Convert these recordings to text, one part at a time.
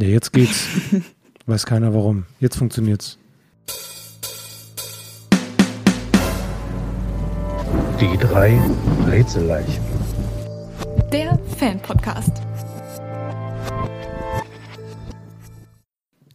Ja, jetzt geht's. Weiß keiner warum. Jetzt funktioniert's. Die drei Rätselleichen. Der Fan-Podcast.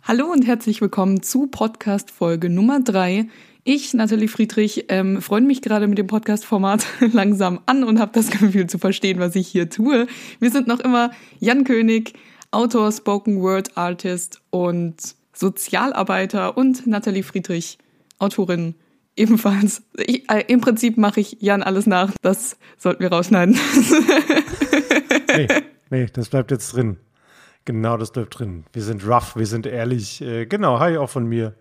Hallo und herzlich willkommen zu Podcast-Folge Nummer drei. Ich, Nathalie Friedrich, ähm, freue mich gerade mit dem Podcast-Format langsam an und habe das Gefühl zu verstehen, was ich hier tue. Wir sind noch immer Jan König, Autor, Spoken Word Artist und Sozialarbeiter und Nathalie Friedrich, Autorin ebenfalls. Ich, äh, Im Prinzip mache ich Jan alles nach. Das sollten wir rausschneiden. nee, nee, das bleibt jetzt drin. Genau, das bleibt drin. Wir sind rough, wir sind ehrlich. Äh, genau, hi auch von mir.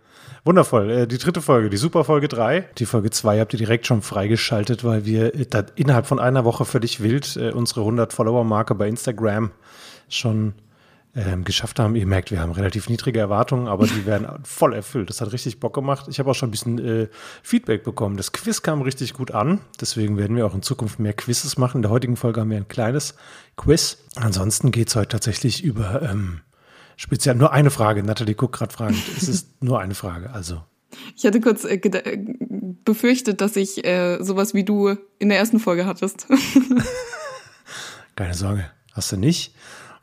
Wundervoll. Äh, die dritte Folge, die Super Folge 3. Die Folge 2 habt ihr direkt schon freigeschaltet, weil wir äh, innerhalb von einer Woche völlig wild äh, unsere 100 Follower-Marke bei Instagram schon ähm, geschafft haben. Ihr merkt, wir haben relativ niedrige Erwartungen, aber die werden voll erfüllt. Das hat richtig Bock gemacht. Ich habe auch schon ein bisschen äh, Feedback bekommen. Das Quiz kam richtig gut an. Deswegen werden wir auch in Zukunft mehr Quizzes machen. In der heutigen Folge haben wir ein kleines Quiz. Ansonsten geht es heute tatsächlich über ähm, speziell nur eine Frage. Nathalie guckt gerade fragend. es ist nur eine Frage, also. Ich hatte kurz äh, befürchtet, dass ich äh, sowas wie du in der ersten Folge hattest. Keine Sorge, hast du nicht.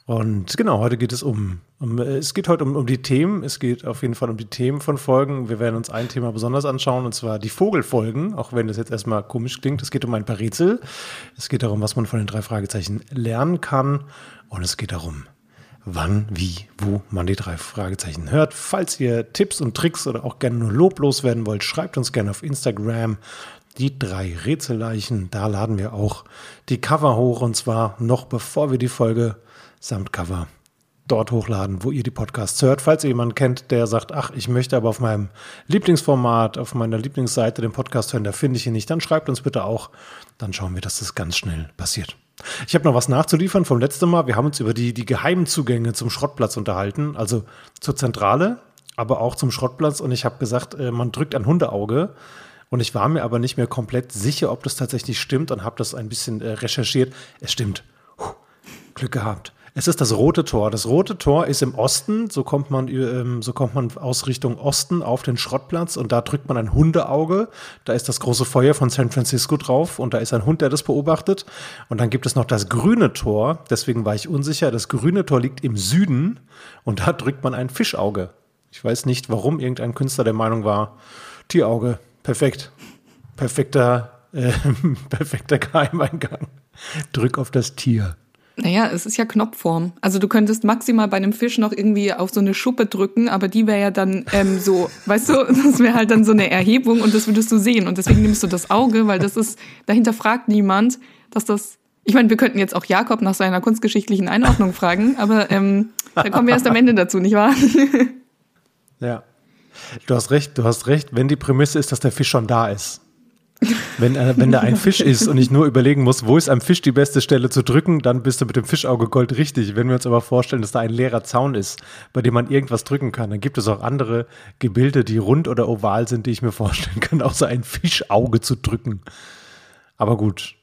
Und genau, heute geht es um, um es geht heute um, um die Themen. Es geht auf jeden Fall um die Themen von Folgen. Wir werden uns ein Thema besonders anschauen, und zwar die Vogelfolgen, auch wenn das jetzt erstmal komisch klingt. Es geht um ein paar Rätsel. Es geht darum, was man von den drei Fragezeichen lernen kann. Und es geht darum, wann, wie, wo man die drei Fragezeichen hört. Falls ihr Tipps und Tricks oder auch gerne nur Lob loswerden wollt, schreibt uns gerne auf Instagram die drei Rätselleichen. Da laden wir auch die Cover hoch und zwar noch bevor wir die Folge samt Cover dort hochladen, wo ihr die Podcasts hört. Falls ihr jemanden kennt, der sagt, ach, ich möchte aber auf meinem Lieblingsformat, auf meiner Lieblingsseite den Podcast hören, da finde ich ihn nicht, dann schreibt uns bitte auch. Dann schauen wir, dass das ganz schnell passiert. Ich habe noch was nachzuliefern vom letzten Mal. Wir haben uns über die, die geheimen Zugänge zum Schrottplatz unterhalten, also zur Zentrale, aber auch zum Schrottplatz. Und ich habe gesagt, äh, man drückt ein Hundeauge. Und ich war mir aber nicht mehr komplett sicher, ob das tatsächlich stimmt und habe das ein bisschen äh, recherchiert. Es stimmt. Puh, Glück gehabt. Es ist das Rote Tor. Das Rote Tor ist im Osten, so kommt man, ähm, so kommt man aus Richtung Osten auf den Schrottplatz und da drückt man ein Hundeauge. Da ist das große Feuer von San Francisco drauf und da ist ein Hund, der das beobachtet. Und dann gibt es noch das Grüne Tor. Deswegen war ich unsicher. Das Grüne Tor liegt im Süden und da drückt man ein Fischauge. Ich weiß nicht, warum irgendein Künstler der Meinung war, Tierauge, perfekt. Perfekter, äh, perfekter Geheimeingang. Drück auf das Tier. Naja, es ist ja Knopfform. Also du könntest maximal bei einem Fisch noch irgendwie auf so eine Schuppe drücken, aber die wäre ja dann ähm, so, weißt du, das wäre halt dann so eine Erhebung und das würdest du sehen. Und deswegen nimmst du das Auge, weil das ist, dahinter fragt niemand, dass das. Ich meine, wir könnten jetzt auch Jakob nach seiner kunstgeschichtlichen Einordnung fragen, aber ähm, da kommen wir erst am Ende dazu, nicht wahr? ja. Du hast recht, du hast recht, wenn die Prämisse ist, dass der Fisch schon da ist. Wenn, äh, wenn da ein Fisch ist und ich nur überlegen muss, wo ist am Fisch die beste Stelle zu drücken, dann bist du mit dem Fischauge Gold richtig. Wenn wir uns aber vorstellen, dass da ein leerer Zaun ist, bei dem man irgendwas drücken kann, dann gibt es auch andere Gebilde, die rund oder oval sind, die ich mir vorstellen kann, außer ein Fischauge zu drücken. Aber gut,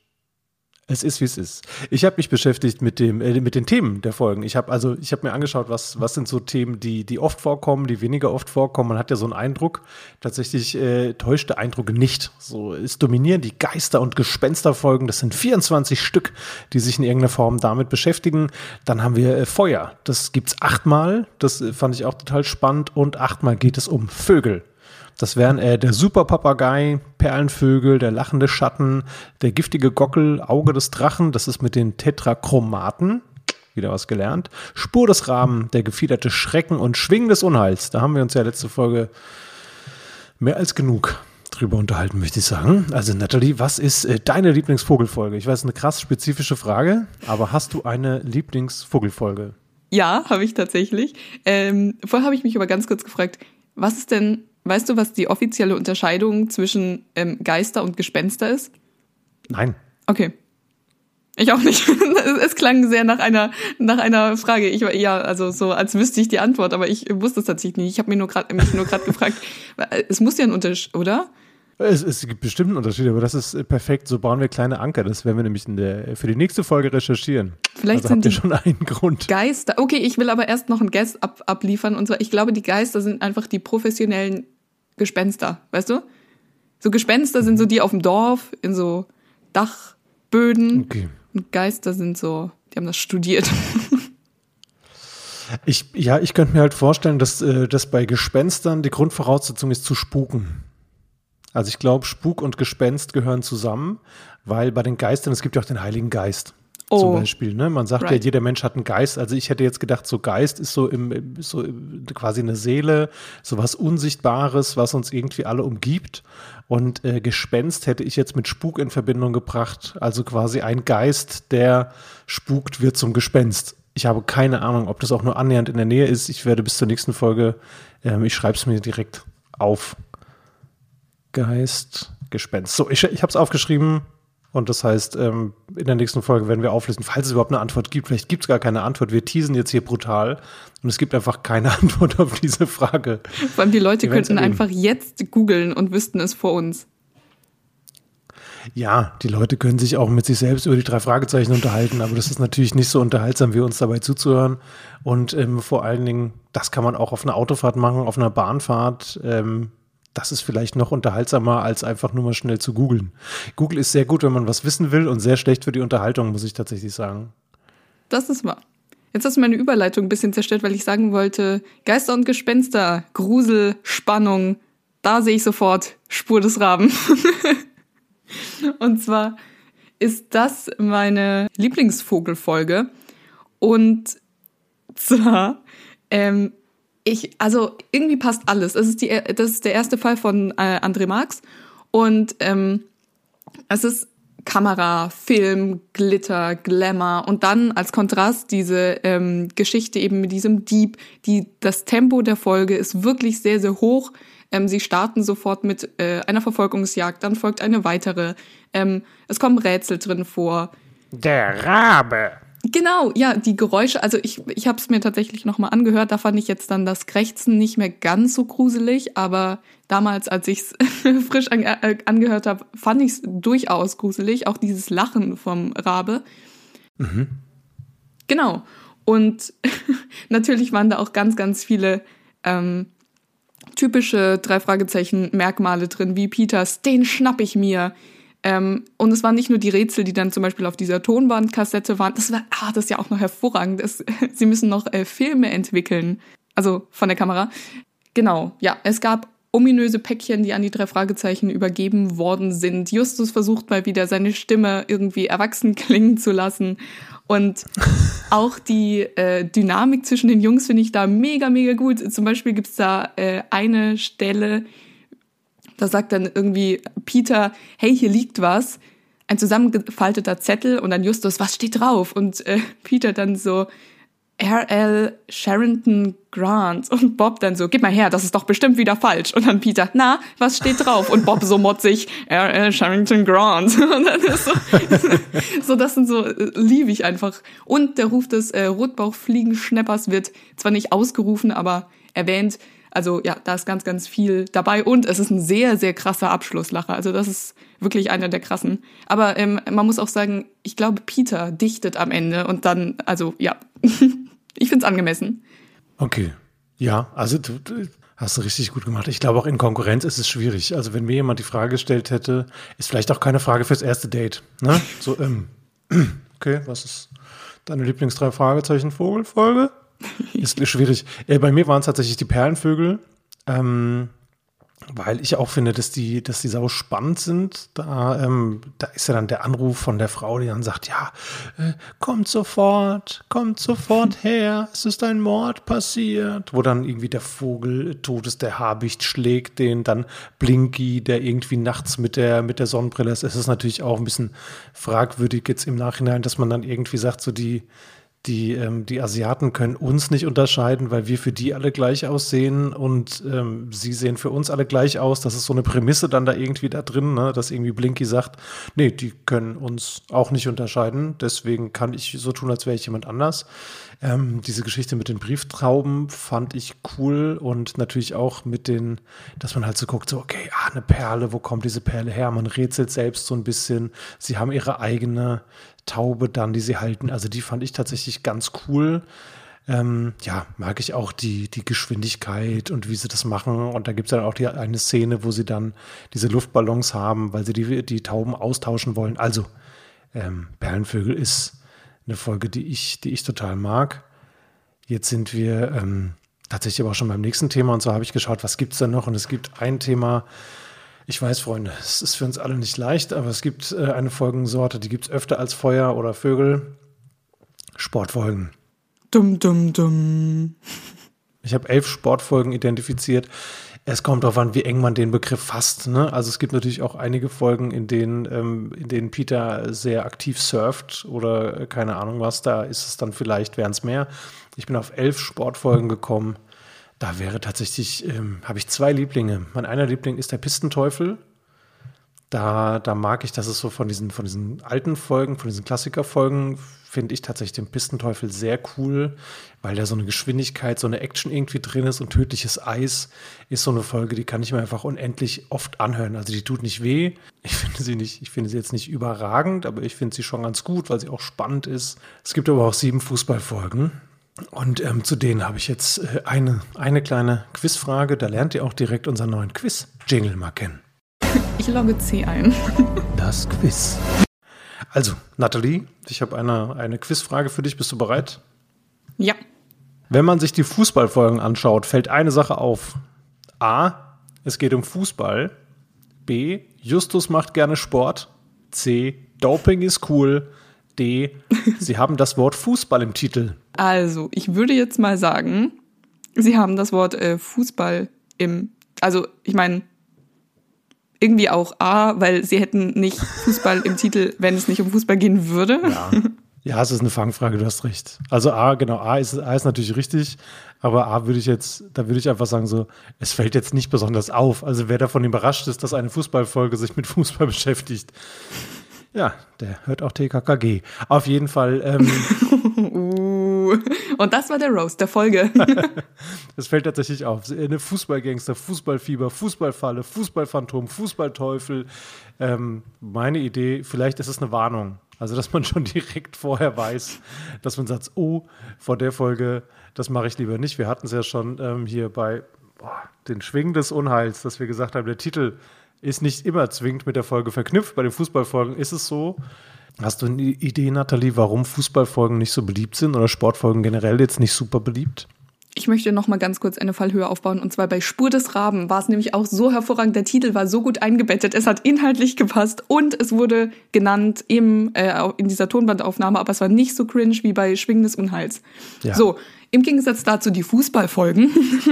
es ist, wie es ist. Ich habe mich beschäftigt mit, dem, äh, mit den Themen der Folgen. Ich habe also, ich habe mir angeschaut, was, was sind so Themen, die, die oft vorkommen, die weniger oft vorkommen. Man hat ja so einen Eindruck. Tatsächlich äh, täuscht der Eindruck nicht. So, es dominieren die Geister- und Gespensterfolgen. Das sind 24 Stück, die sich in irgendeiner Form damit beschäftigen. Dann haben wir äh, Feuer. Das gibt's achtmal. Das äh, fand ich auch total spannend. Und achtmal geht es um Vögel. Das wären äh, der Superpapagei, Perlenvögel, der lachende Schatten, der giftige Gockel, Auge des Drachen, das ist mit den Tetrachromaten. Wieder was gelernt. Spur des Raben, der gefiederte Schrecken und Schwingen des Unheils. Da haben wir uns ja letzte Folge mehr als genug drüber unterhalten, möchte ich sagen. Also Nathalie, was ist äh, deine Lieblingsvogelfolge? Ich weiß, eine krass spezifische Frage, aber hast du eine Lieblingsvogelfolge? Ja, habe ich tatsächlich. Ähm, vorher habe ich mich aber ganz kurz gefragt, was ist denn Weißt du, was die offizielle Unterscheidung zwischen ähm, Geister und Gespenster ist? Nein. Okay. Ich auch nicht. es klang sehr nach einer nach einer Frage. Ich war ja also so, als wüsste ich die Antwort, aber ich wusste es tatsächlich nicht. Ich habe mir nur gerade mich nur gerade gefragt. Es muss ja ein Unterschied, oder? Es, es, gibt bestimmt einen Unterschied, aber das ist perfekt. So bauen wir kleine Anker. Das werden wir nämlich der, für die nächste Folge recherchieren. Vielleicht also sind habt ihr schon einen Grund. Geister. Okay, ich will aber erst noch einen Guest ab, abliefern. Und zwar, ich glaube, die Geister sind einfach die professionellen Gespenster. Weißt du? So Gespenster sind so die auf dem Dorf, in so Dachböden. Okay. Und Geister sind so, die haben das studiert. Ich, ja, ich könnte mir halt vorstellen, dass, äh, dass bei Gespenstern die Grundvoraussetzung ist zu spuken. Also ich glaube, Spuk und Gespenst gehören zusammen, weil bei den Geistern, es gibt ja auch den Heiligen Geist. Oh. Zum Beispiel, ne? Man sagt right. ja, jeder Mensch hat einen Geist. Also ich hätte jetzt gedacht, so Geist ist so im, so quasi eine Seele, so was Unsichtbares, was uns irgendwie alle umgibt. Und äh, Gespenst hätte ich jetzt mit Spuk in Verbindung gebracht. Also quasi ein Geist, der spukt, wird zum Gespenst. Ich habe keine Ahnung, ob das auch nur annähernd in der Nähe ist. Ich werde bis zur nächsten Folge, ähm, ich schreibe es mir direkt auf. Geist, Gespenst. So, ich, ich habe es aufgeschrieben und das heißt, ähm, in der nächsten Folge werden wir auflösen, falls es überhaupt eine Antwort gibt. Vielleicht gibt es gar keine Antwort. Wir teasen jetzt hier brutal und es gibt einfach keine Antwort auf diese Frage. Vor allem die Leute könnten einfach jetzt googeln und wüssten es vor uns. Ja, die Leute können sich auch mit sich selbst über die drei Fragezeichen unterhalten, aber das ist natürlich nicht so unterhaltsam, wie uns dabei zuzuhören. Und ähm, vor allen Dingen, das kann man auch auf einer Autofahrt machen, auf einer Bahnfahrt. Ähm, das ist vielleicht noch unterhaltsamer, als einfach nur mal schnell zu googeln. Google ist sehr gut, wenn man was wissen will und sehr schlecht für die Unterhaltung, muss ich tatsächlich sagen. Das ist wahr. Jetzt hast du meine Überleitung ein bisschen zerstört, weil ich sagen wollte, Geister und Gespenster, Grusel, Spannung, da sehe ich sofort Spur des Raben. und zwar ist das meine Lieblingsvogelfolge. Und zwar ähm, ich, also irgendwie passt alles. Das ist, die, das ist der erste Fall von äh, André Marx. Und ähm, es ist Kamera, Film, Glitter, Glamour und dann als Kontrast diese ähm, Geschichte eben mit diesem Dieb. Die, das Tempo der Folge ist wirklich sehr, sehr hoch. Ähm, sie starten sofort mit äh, einer Verfolgungsjagd, dann folgt eine weitere. Ähm, es kommen Rätsel drin vor. Der Rabe. Genau, ja, die Geräusche, also ich, ich habe es mir tatsächlich nochmal angehört, da fand ich jetzt dann das Krächzen nicht mehr ganz so gruselig, aber damals, als ich es frisch an, äh, angehört habe, fand ich es durchaus gruselig, auch dieses Lachen vom Rabe. Mhm. Genau. Und natürlich waren da auch ganz, ganz viele ähm, typische drei Fragezeichen Merkmale drin, wie Peters, den schnapp ich mir, ähm, und es waren nicht nur die Rätsel, die dann zum Beispiel auf dieser Tonbandkassette waren. Das war, ah, das ist ja auch noch hervorragend. Das, sie müssen noch äh, Filme entwickeln. Also von der Kamera. Genau, ja, es gab ominöse Päckchen, die an die drei Fragezeichen übergeben worden sind. Justus versucht mal wieder seine Stimme irgendwie erwachsen klingen zu lassen. Und auch die äh, Dynamik zwischen den Jungs finde ich da mega, mega gut. Zum Beispiel gibt's da äh, eine Stelle, da sagt dann irgendwie Peter, hey, hier liegt was. Ein zusammengefalteter Zettel und dann Justus, was steht drauf? Und äh, Peter dann so, R.L. Sharrington Grant. Und Bob dann so, gib mal her, das ist doch bestimmt wieder falsch. Und dann Peter, na, was steht drauf? Und Bob so motzig, R.L. Sharrington Grant. Und dann ist so, so das sind so, äh, liebe ich einfach. Und der Ruf des äh, Rotbauchfliegenschneppers wird zwar nicht ausgerufen, aber erwähnt. Also ja, da ist ganz, ganz viel dabei und es ist ein sehr, sehr krasser Abschlusslacher. Also das ist wirklich einer der krassen. Aber ähm, man muss auch sagen, ich glaube, Peter dichtet am Ende und dann, also ja, ich finde es angemessen. Okay, ja, also du, du hast du richtig gut gemacht. Ich glaube auch in Konkurrenz ist es schwierig. Also wenn mir jemand die Frage gestellt hätte, ist vielleicht auch keine Frage fürs erste Date. Ne? So, ähm, okay, was ist deine Lieblings drei Fragezeichen Vogelfolge? Ist schwierig. Äh, bei mir waren es tatsächlich die Perlenvögel. Ähm, weil ich auch finde, dass die, dass die sau spannend sind. Da, ähm, da ist ja dann der Anruf von der Frau, die dann sagt, ja, äh, kommt sofort, kommt sofort her, es ist ein Mord passiert. Wo dann irgendwie der Vogel tot ist, der Habicht schlägt den, dann Blinky, der irgendwie nachts mit der, mit der Sonnenbrille ist. Es ist natürlich auch ein bisschen fragwürdig jetzt im Nachhinein, dass man dann irgendwie sagt, so die, die, ähm, die Asiaten können uns nicht unterscheiden, weil wir für die alle gleich aussehen und ähm, sie sehen für uns alle gleich aus. Das ist so eine Prämisse dann da irgendwie da drin, ne? dass irgendwie Blinky sagt, nee, die können uns auch nicht unterscheiden. Deswegen kann ich so tun, als wäre ich jemand anders. Ähm, diese Geschichte mit den Brieftrauben fand ich cool und natürlich auch mit den, dass man halt so guckt, so, okay, ah, eine Perle, wo kommt diese Perle her? Man rätselt selbst so ein bisschen. Sie haben ihre eigene Taube dann, die sie halten. Also die fand ich tatsächlich ganz cool. Ähm, ja, mag ich auch die, die Geschwindigkeit und wie sie das machen. Und da gibt es dann auch die, eine Szene, wo sie dann diese Luftballons haben, weil sie die, die Tauben austauschen wollen. Also, ähm, Perlenvögel ist eine Folge, die ich, die ich total mag. Jetzt sind wir ähm, tatsächlich aber auch schon beim nächsten Thema und so habe ich geschaut, was gibt es da noch? Und es gibt ein Thema, ich weiß, Freunde, es ist für uns alle nicht leicht, aber es gibt äh, eine Folgensorte, die gibt es öfter als Feuer oder Vögel. Sportfolgen. Dum, dum, dum. Ich habe elf Sportfolgen identifiziert. Es kommt darauf an, wie eng man den Begriff fasst. Ne? Also es gibt natürlich auch einige Folgen, in denen, ähm, in denen Peter sehr aktiv surft oder äh, keine Ahnung was. Da ist es dann vielleicht, wären es mehr. Ich bin auf elf Sportfolgen gekommen. Da wäre tatsächlich, ähm, habe ich zwei Lieblinge. Mein einer Liebling ist der Pistenteufel. Da, da mag ich, dass es so von diesen, von diesen alten Folgen, von diesen Klassikerfolgen, finde ich tatsächlich den Pistenteufel sehr cool, weil da so eine Geschwindigkeit, so eine Action irgendwie drin ist und tödliches Eis ist so eine Folge, die kann ich mir einfach unendlich oft anhören. Also die tut nicht weh. Ich finde sie nicht, ich finde sie jetzt nicht überragend, aber ich finde sie schon ganz gut, weil sie auch spannend ist. Es gibt aber auch sieben Fußballfolgen. Und ähm, zu denen habe ich jetzt äh, eine, eine kleine Quizfrage. Da lernt ihr auch direkt unseren neuen Quiz-Jingle mal kennen. Ich logge C ein. Das Quiz. Also, Nathalie, ich habe eine, eine Quizfrage für dich. Bist du bereit? Ja. Wenn man sich die Fußballfolgen anschaut, fällt eine Sache auf. A. Es geht um Fußball. B. Justus macht gerne Sport. C. Doping ist cool. D. Sie haben das Wort Fußball im Titel. Also, ich würde jetzt mal sagen, Sie haben das Wort äh, Fußball im, also ich meine, irgendwie auch A, weil sie hätten nicht Fußball im Titel, wenn es nicht um Fußball gehen würde. Ja. Ja, es ist eine Fangfrage, du hast recht. Also A, genau, A ist, A ist natürlich richtig, aber A würde ich jetzt, da würde ich einfach sagen, so, es fällt jetzt nicht besonders auf. Also wer davon überrascht ist, dass eine Fußballfolge sich mit Fußball beschäftigt, ja, der hört auch TKKG. Auf jeden Fall. Ähm, und das war der Roast der Folge. das fällt tatsächlich auf. Eine Fußballgangster, Fußballfieber, Fußballfalle, Fußballphantom, Fußballteufel. Ähm, meine Idee, vielleicht ist es eine Warnung. Also, dass man schon direkt vorher weiß, dass man sagt, oh, vor der Folge, das mache ich lieber nicht. Wir hatten es ja schon ähm, hier bei boah, den Schwingen des Unheils, dass wir gesagt haben, der Titel ist nicht immer zwingend mit der Folge verknüpft. Bei den Fußballfolgen ist es so. Hast du eine Idee, Nathalie, warum Fußballfolgen nicht so beliebt sind oder Sportfolgen generell jetzt nicht super beliebt? Ich möchte noch mal ganz kurz eine Fallhöhe aufbauen und zwar bei Spur des Raben war es nämlich auch so hervorragend. Der Titel war so gut eingebettet, es hat inhaltlich gepasst und es wurde genannt im, äh, in dieser Tonbandaufnahme, aber es war nicht so cringe wie bei Schwingen des Unheils. Ja. So, im Gegensatz dazu die Fußballfolgen.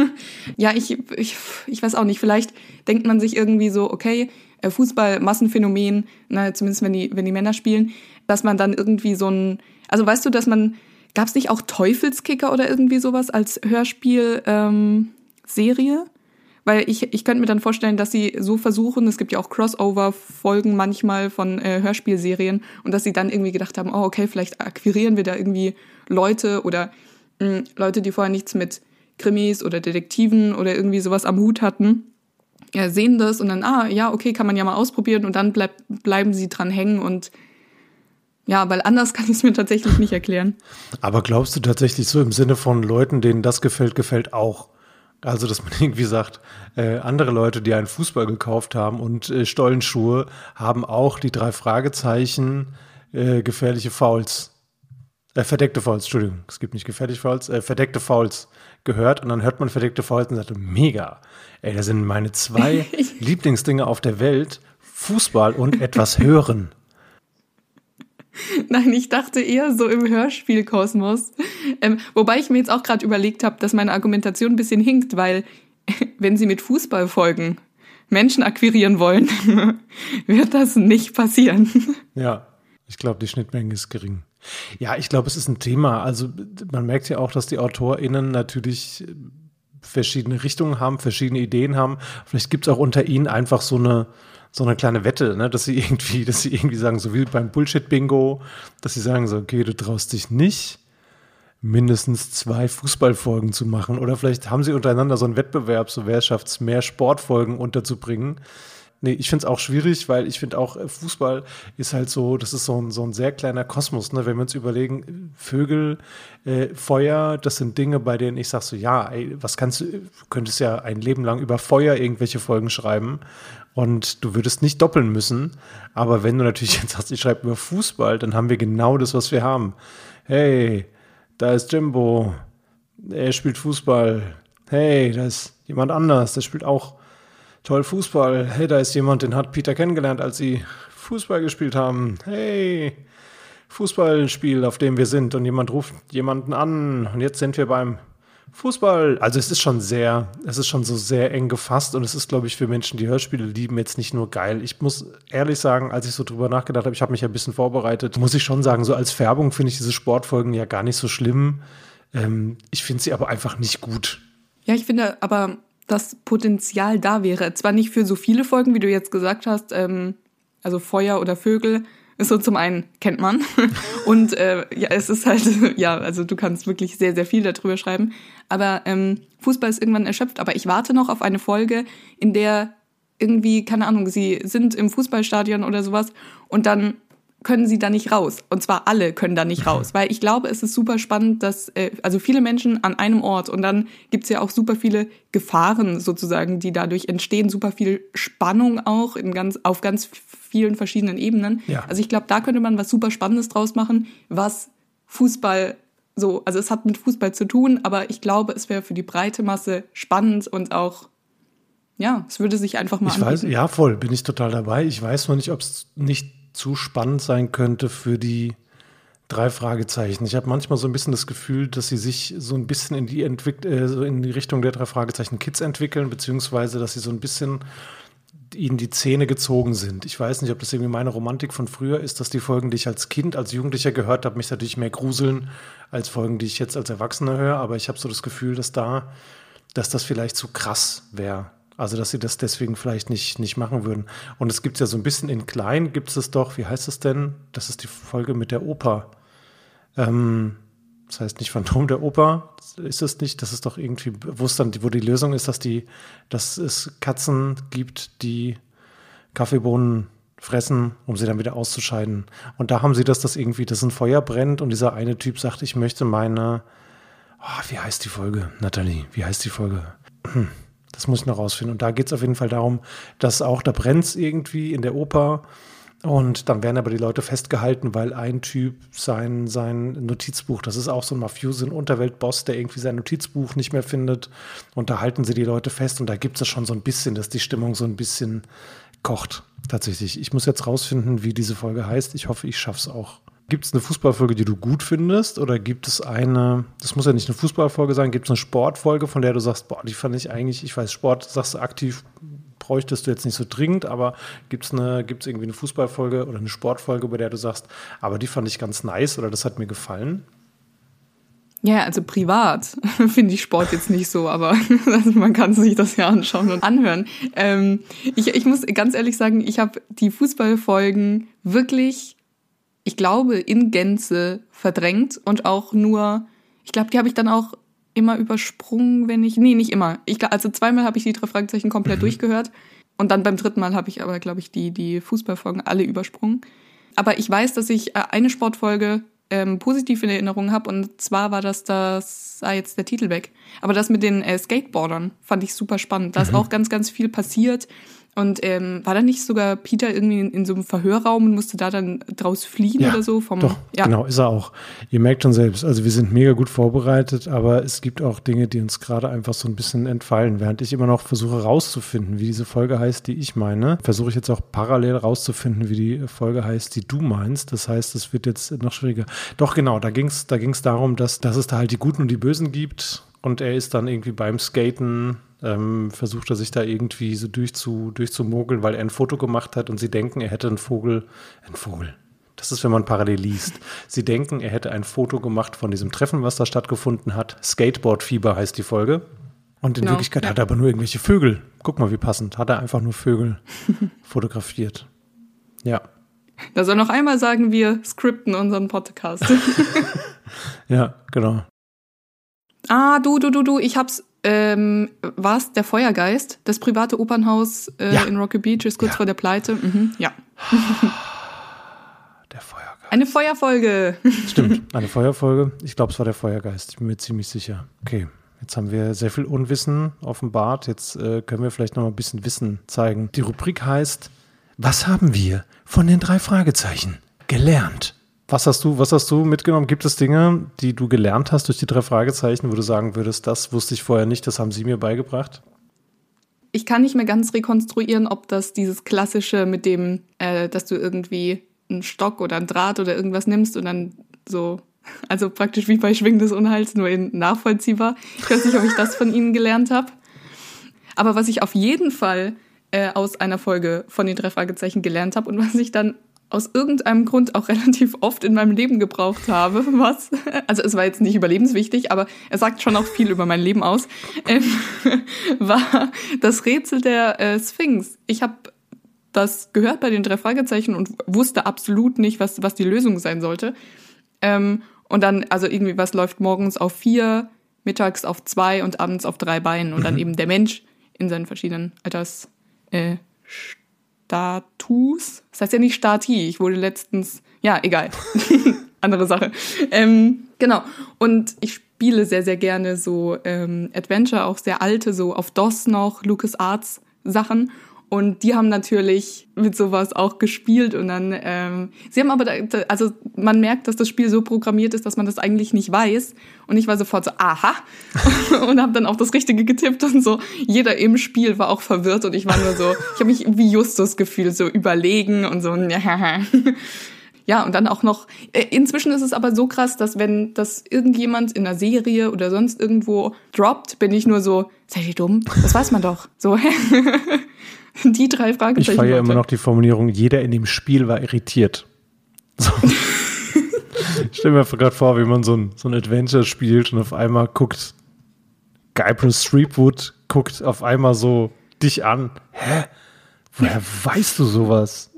ja, ich, ich, ich weiß auch nicht, vielleicht denkt man sich irgendwie so, okay, äh, Fußball, Massenphänomen, na, zumindest wenn die, wenn die Männer spielen, dass man dann irgendwie so ein, also weißt du, dass man Gab es nicht auch Teufelskicker oder irgendwie sowas als Hörspiel-Serie? Ähm, Weil ich, ich könnte mir dann vorstellen, dass sie so versuchen, es gibt ja auch Crossover-Folgen manchmal von äh, Hörspielserien, und dass sie dann irgendwie gedacht haben, oh, okay, vielleicht akquirieren wir da irgendwie Leute oder mh, hm, Leute, die vorher nichts mit Krimis oder Detektiven oder irgendwie sowas am Hut hatten, sehen das und dann, ah, ja, okay, kann man ja mal ausprobieren und dann bleib, bleiben sie dran hängen und ja, weil anders kann ich es mir tatsächlich nicht erklären. Aber glaubst du tatsächlich so im Sinne von Leuten, denen das gefällt, gefällt auch? Also, dass man irgendwie sagt, äh, andere Leute, die einen Fußball gekauft haben und äh, Stollenschuhe, haben auch die drei Fragezeichen äh, gefährliche Fouls, äh, verdeckte Fouls, Entschuldigung, es gibt nicht gefährliche Fouls, äh, verdeckte Fouls gehört und dann hört man verdeckte Fouls und sagt, mega, ey, das sind meine zwei Lieblingsdinge auf der Welt, Fußball und etwas hören. Nein, ich dachte eher so im Hörspielkosmos. Ähm, wobei ich mir jetzt auch gerade überlegt habe, dass meine Argumentation ein bisschen hinkt, weil wenn sie mit Fußballfolgen Menschen akquirieren wollen, wird das nicht passieren. Ja, ich glaube, die Schnittmenge ist gering. Ja, ich glaube, es ist ein Thema. Also man merkt ja auch, dass die AutorInnen natürlich verschiedene Richtungen haben, verschiedene Ideen haben. Vielleicht gibt es auch unter ihnen einfach so eine, so eine kleine Wette, ne? dass sie irgendwie, dass sie irgendwie sagen, so wie beim Bullshit-Bingo, dass sie sagen so, okay, du traust dich nicht, mindestens zwei Fußballfolgen zu machen. Oder vielleicht haben sie untereinander so einen Wettbewerb, so wer schafft es, mehr Sportfolgen unterzubringen. Nee, ich finde es auch schwierig, weil ich finde auch, äh, Fußball ist halt so, das ist so ein, so ein sehr kleiner Kosmos. Ne? Wenn wir uns überlegen, Vögel, äh, Feuer, das sind Dinge, bei denen ich sage so, ja, ey, was kannst du, könntest ja ein Leben lang über Feuer irgendwelche Folgen schreiben und du würdest nicht doppeln müssen. Aber wenn du natürlich jetzt sagst, ich schreibe über Fußball, dann haben wir genau das, was wir haben. Hey, da ist Jimbo, er spielt Fußball. Hey, da ist jemand anders, der spielt auch toll Fußball. Hey, da ist jemand, den hat Peter kennengelernt, als sie Fußball gespielt haben. Hey, Fußballspiel, auf dem wir sind. Und jemand ruft jemanden an. Und jetzt sind wir beim Fußball. Also es ist schon sehr, es ist schon so sehr eng gefasst. Und es ist, glaube ich, für Menschen, die Hörspiele lieben, jetzt nicht nur geil. Ich muss ehrlich sagen, als ich so drüber nachgedacht habe, ich habe mich ein bisschen vorbereitet, muss ich schon sagen, so als Färbung finde ich diese Sportfolgen ja gar nicht so schlimm. Ähm, ich finde sie aber einfach nicht gut. Ja, ich finde aber das Potenzial da wäre. Zwar nicht für so viele Folgen, wie du jetzt gesagt hast, ähm, also Feuer oder Vögel, ist so zum einen kennt man und äh, ja, es ist halt ja, also du kannst wirklich sehr sehr viel darüber schreiben. Aber ähm, Fußball ist irgendwann erschöpft. Aber ich warte noch auf eine Folge, in der irgendwie keine Ahnung, sie sind im Fußballstadion oder sowas und dann können sie da nicht raus. Und zwar alle können da nicht raus. Weil ich glaube, es ist super spannend, dass, äh, also viele Menschen an einem Ort und dann gibt's ja auch super viele Gefahren sozusagen, die dadurch entstehen, super viel Spannung auch in ganz, auf ganz vielen verschiedenen Ebenen. Ja. Also ich glaube, da könnte man was super Spannendes draus machen, was Fußball so, also es hat mit Fußball zu tun, aber ich glaube, es wäre für die breite Masse spannend und auch ja, es würde sich einfach mal ich weiß, ja, voll, bin ich total dabei. Ich weiß nur nicht, ob es nicht zu spannend sein könnte für die drei Fragezeichen. Ich habe manchmal so ein bisschen das Gefühl, dass sie sich so ein bisschen in die, Entwick äh, in die Richtung der drei Fragezeichen Kids entwickeln, beziehungsweise dass sie so ein bisschen ihnen die Zähne gezogen sind. Ich weiß nicht, ob das irgendwie meine Romantik von früher ist, dass die Folgen, die ich als Kind, als Jugendlicher gehört habe, mich natürlich mehr gruseln als Folgen, die ich jetzt als Erwachsener höre. Aber ich habe so das Gefühl, dass da, dass das vielleicht zu krass wäre. Also, dass sie das deswegen vielleicht nicht, nicht machen würden. Und es gibt ja so ein bisschen in klein, gibt es doch, wie heißt es denn? Das ist die Folge mit der Oper. Ähm, das heißt nicht Phantom der Oper, ist es nicht. Das ist doch irgendwie, es dann, wo die Lösung ist, dass die, dass es Katzen gibt, die Kaffeebohnen fressen, um sie dann wieder auszuscheiden. Und da haben sie das, dass irgendwie, dass ein Feuer brennt und dieser eine Typ sagt, ich möchte meine, oh, wie heißt die Folge? Nathalie, wie heißt die Folge? Das muss ich noch rausfinden. Und da geht es auf jeden Fall darum, dass auch, da brennt irgendwie in der Oper. Und dann werden aber die Leute festgehalten, weil ein Typ sein, sein Notizbuch, das ist auch so ein Mafiosi, ein Unterweltboss, der irgendwie sein Notizbuch nicht mehr findet. Und da halten sie die Leute fest. Und da gibt es schon so ein bisschen, dass die Stimmung so ein bisschen kocht. Tatsächlich. Ich muss jetzt rausfinden, wie diese Folge heißt. Ich hoffe, ich schaffe es auch. Gibt es eine Fußballfolge, die du gut findest? Oder gibt es eine, das muss ja nicht eine Fußballfolge sein, gibt es eine Sportfolge, von der du sagst, boah, die fand ich eigentlich, ich weiß, Sport, sagst du aktiv, bräuchtest du jetzt nicht so dringend, aber gibt es gibt's irgendwie eine Fußballfolge oder eine Sportfolge, bei der du sagst, aber die fand ich ganz nice oder das hat mir gefallen? Ja, also privat finde ich Sport jetzt nicht so, aber also man kann sich das ja anschauen und anhören. Ähm, ich, ich muss ganz ehrlich sagen, ich habe die Fußballfolgen wirklich ich glaube, in Gänze verdrängt und auch nur, ich glaube, die habe ich dann auch immer übersprungen, wenn ich, nee, nicht immer. Ich, also zweimal habe ich die drei Fragezeichen komplett mhm. durchgehört und dann beim dritten Mal habe ich aber, glaube ich, die, die Fußballfolgen alle übersprungen. Aber ich weiß, dass ich äh, eine Sportfolge ähm, positiv in Erinnerung habe und zwar war das das, ah, jetzt der Titel weg, aber das mit den äh, Skateboardern fand ich super spannend. Da ist mhm. auch ganz, ganz viel passiert und ähm, war da nicht sogar Peter irgendwie in, in, so einem Verhörraum und musste da dann draus fliehen ja, oder so? Vom, doch, ja. genau, ist er auch. Ihr merkt schon selbst, also wir sind mega gut vorbereitet, aber es gibt auch Dinge, die uns gerade einfach so ein bisschen entfallen. Während ich immer noch versuche rauszufinden, wie diese Folge heißt, die ich meine, versuche ich jetzt auch parallel rauszufinden, wie die Folge heißt, die du meinst. Das heißt, es wird jetzt noch schwieriger. Doch genau, da ging es da ging's darum, dass, dass es da halt die Guten und die Bösen gibt und er ist dann irgendwie beim Skaten ähm, versucht er sich da irgendwie so durchzu, durchzumogeln, weil er ein Foto gemacht hat und sie denken, er hätte einen Vogel, einen Vogel, Das ist, wenn man parallel liest. Sie denken, er hätte ein Foto gemacht von diesem Treffen, was da stattgefunden hat. Skateboard-Fieber heißt die Folge. Und in Genau, Wirklichkeit ja. hat er aber nur irgendwelche Vögel. Guck mal, wie passend. Hat er einfach nur Vögel fotografiert. Ja. Da soll noch einmal sagen, wir skripten unseren Podcast. Ja, genau. ah, du, du, du, du, ich hab's. Ähm, war's der Feuergeist? Das private Opernhaus äh, Ja. in Rocky Beach ist kurz Ja. vor der Pleite. Mhm, ja. Der Feuergeist. Eine Feuerfolge. Stimmt, eine Feuerfolge. Ich glaube, es war der Feuergeist. Ich bin mir ziemlich sicher. Okay, jetzt haben wir sehr viel Unwissen offenbart. Jetzt äh, können wir vielleicht noch mal ein bisschen Wissen zeigen. Die Rubrik heißt: Was haben wir von den drei Fragezeichen gelernt? Was hast du, was hast du mitgenommen? Gibt es Dinge, die du gelernt hast durch die drei Fragezeichen, wo du sagen würdest, das wusste ich vorher nicht, das haben sie mir beigebracht? Ich kann nicht mehr ganz rekonstruieren, ob das dieses klassische mit dem, äh, dass du irgendwie einen Stock oder einen Draht oder irgendwas nimmst und dann so, also praktisch wie bei Schwingen des Unheils, nur in nachvollziehbar. Ich weiß nicht, ob ich das von ihnen gelernt habe. Aber was ich auf jeden Fall äh, aus einer Folge von den drei Fragezeichen gelernt habe und was ich dann aus irgendeinem Grund auch relativ oft in meinem Leben gebraucht habe, was, also es war jetzt nicht überlebenswichtig, aber er sagt schon auch viel über mein Leben aus, ähm, war das Rätsel der äh, Sphinx. Ich habe das gehört bei den drei Fragezeichen und wusste absolut nicht, was, was die Lösung sein sollte. Ähm, und dann, also irgendwie, was läuft morgens auf vier, mittags auf zwei und abends auf drei Beinen. Und dann eben der Mensch in seinen verschiedenen Alters äh, Status. Das heißt ja nicht Stati. Ich wurde letztens, ja, egal. Andere Sache. Ähm, genau. Und ich spiele sehr, sehr gerne so ähm, Adventure, auch sehr alte, so auf DOS noch, LucasArts Sachen. Und die haben natürlich mit sowas auch gespielt und dann, ähm, sie haben aber, da, also man merkt, dass das Spiel so programmiert ist, dass man das eigentlich nicht weiß. Und ich war sofort so, aha, und habe dann auch das Richtige getippt und so. Jeder im Spiel war auch verwirrt und ich war nur so, ich habe mich wie Justus gefühlt, so überlegen und so, ja, und dann auch noch, äh, inzwischen ist es aber so krass, dass wenn das irgendjemand in einer Serie oder sonst irgendwo droppt, bin ich nur so, seid ihr dumm? Das weiß man doch. So, die drei Ich Fragezeichen. feiere Leute. immer noch die Formulierung, jeder in dem Spiel war irritiert. So. ich stelle mir gerade vor, wie man so ein, so ein Adventure spielt und auf einmal guckt Guybrush Threepwood, guckt auf einmal so dich an. Hä? Woher weißt du sowas?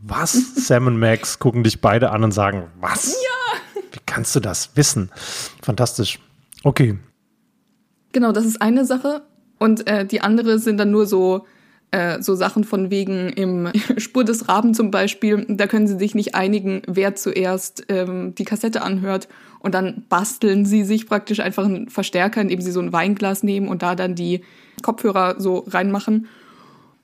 Was? Sam und Max gucken dich beide an und sagen, was? Ja! Wie kannst du das wissen? Fantastisch. Okay. Genau, das ist eine Sache. Und äh, die andere sind dann nur so, äh, so Sachen von wegen im Spur des Raben zum Beispiel. Da können sie sich nicht einigen, wer zuerst ähm, die Kassette anhört. Und dann basteln sie sich praktisch einfach einen Verstärker, indem sie so ein Weinglas nehmen und da dann die Kopfhörer so reinmachen.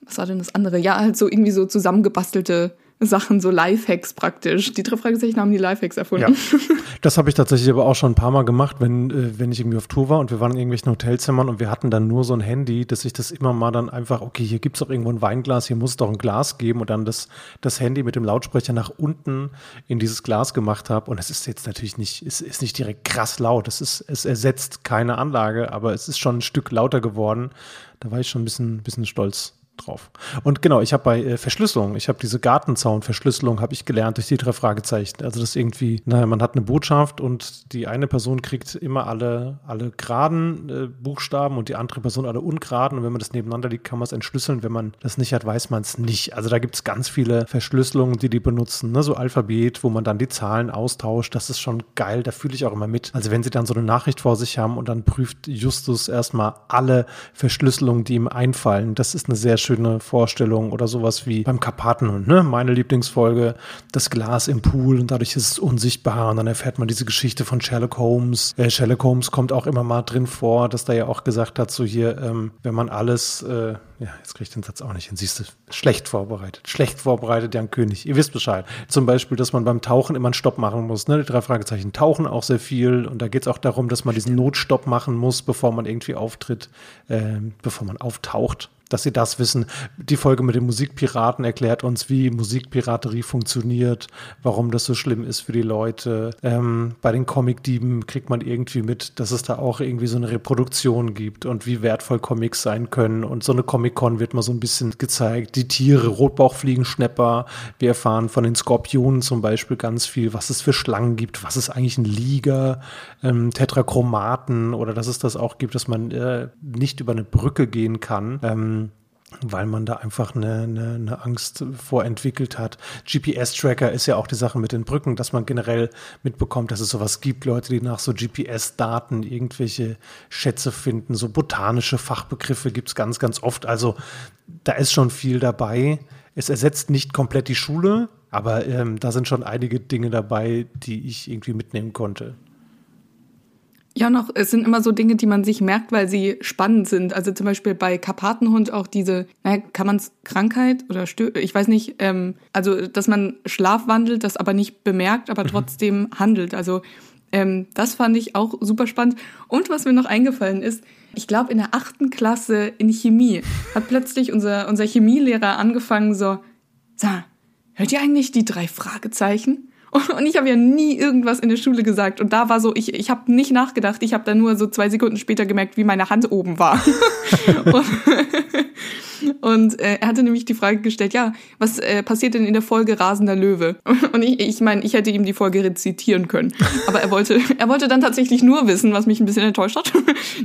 Was war denn das andere? Ja, halt so irgendwie so zusammengebastelte Sachen, so Lifehacks praktisch. Die drei Fragezeichen haben die Lifehacks erfunden. Ja, das habe ich tatsächlich aber auch schon ein paar Mal gemacht, wenn, äh, wenn ich irgendwie auf Tour war und wir waren in irgendwelchen Hotelzimmern und wir hatten dann nur so ein Handy, dass ich das immer mal dann einfach, okay, hier gibt es doch irgendwo ein Weinglas, hier muss es doch ein Glas geben und dann das, das Handy mit dem Lautsprecher nach unten in dieses Glas gemacht habe. Und es ist jetzt natürlich nicht, es ist nicht direkt krass laut. Es, ist, es ersetzt keine Anlage, aber es ist schon ein Stück lauter geworden. Da war ich schon ein bisschen, bisschen stolz drauf. Und genau, ich habe bei äh, Verschlüsselung, ich habe diese Gartenzaun-Verschlüsselung, habe ich gelernt durch die drei Fragezeichen. Also das irgendwie, naja, man hat eine Botschaft und die eine Person kriegt immer alle, alle geraden äh, Buchstaben und die andere Person alle ungeraden. Und wenn man das nebeneinander liegt, kann man es entschlüsseln. Wenn man das nicht hat, weiß man es nicht. Also da gibt es ganz viele Verschlüsselungen, die die benutzen. Ne? So Alphabet, wo man dann die Zahlen austauscht. Das ist schon geil. Da fühle ich auch immer mit. Also wenn sie dann so eine Nachricht vor sich haben und dann prüft Justus erstmal alle Verschlüsselungen, die ihm einfallen. Das ist eine sehr schöne Vorstellung oder sowas wie beim Karpatenhund, ne? Meine Lieblingsfolge, das Glas im Pool und dadurch ist es unsichtbar und dann erfährt man diese Geschichte von Sherlock Holmes. Äh, Sherlock Holmes kommt auch immer mal drin vor, dass da ja auch gesagt hat, so hier, ähm, wenn man alles, äh, ja, jetzt kriege ich den Satz auch nicht hin, siehst du, schlecht vorbereitet. Schlecht vorbereitet, Jan König. Ihr wisst Bescheid. Zum Beispiel, dass man beim Tauchen immer einen Stopp machen muss, ne? Die drei Fragezeichen tauchen auch sehr viel und da geht es auch darum, dass man diesen Notstopp machen muss, bevor man irgendwie auftritt, äh, bevor man auftaucht. Dass sie das wissen. Die Folge mit den Musikpiraten erklärt uns, wie Musikpiraterie funktioniert, warum das so schlimm ist für die Leute. Ähm, bei den Comicdieben kriegt man irgendwie mit, dass es da auch irgendwie so eine Reproduktion gibt und wie wertvoll Comics sein können. Und so eine Comic-Con wird mal so ein bisschen gezeigt. Die Tiere, Rotbauchfliegenschnepper. Wir erfahren von den Skorpionen zum Beispiel ganz viel, was es für Schlangen gibt, was ist eigentlich ein Liga, ähm, Tetrachromaten oder dass es das auch gibt, dass man äh, nicht über eine Brücke gehen kann. Ähm, weil man da einfach eine, eine, eine Angst vorentwickelt hat. GPS-Tracker ist ja auch die Sache mit den Brücken, dass man generell mitbekommt, dass es sowas gibt, Leute, die nach so GPS-Daten irgendwelche Schätze finden, so botanische Fachbegriffe gibt es ganz, ganz oft. Also da ist schon viel dabei. Es ersetzt nicht komplett die Schule, aber ähm, da sind schon einige Dinge dabei, die ich irgendwie mitnehmen konnte. Ja, noch, es sind immer so Dinge, die man sich merkt, weil sie spannend sind. Also zum Beispiel bei Karpatenhund auch diese, naja, kann man es Krankheit oder Stö ich weiß nicht, ähm, also dass man schlafwandelt, das aber nicht bemerkt, aber mhm. trotzdem handelt. Also ähm, das fand ich auch super spannend. Und was mir noch eingefallen ist, ich glaube in der achten Klasse in Chemie hat plötzlich unser, unser Chemielehrer angefangen so, sag, hört ihr eigentlich die drei Fragezeichen? Und ich habe ja nie irgendwas in der Schule gesagt. Und da war so, ich, ich habe nicht nachgedacht. Ich habe dann nur so zwei Sekunden später gemerkt, wie meine Hand oben war. und, und äh, er hatte nämlich die Frage gestellt, ja, was äh, passiert denn in der Folge Rasender Löwe? Und ich ich, mein, ich hätte ihm die Folge rezitieren können. Aber er wollte, er wollte dann tatsächlich nur wissen, was mich ein bisschen enttäuscht hat.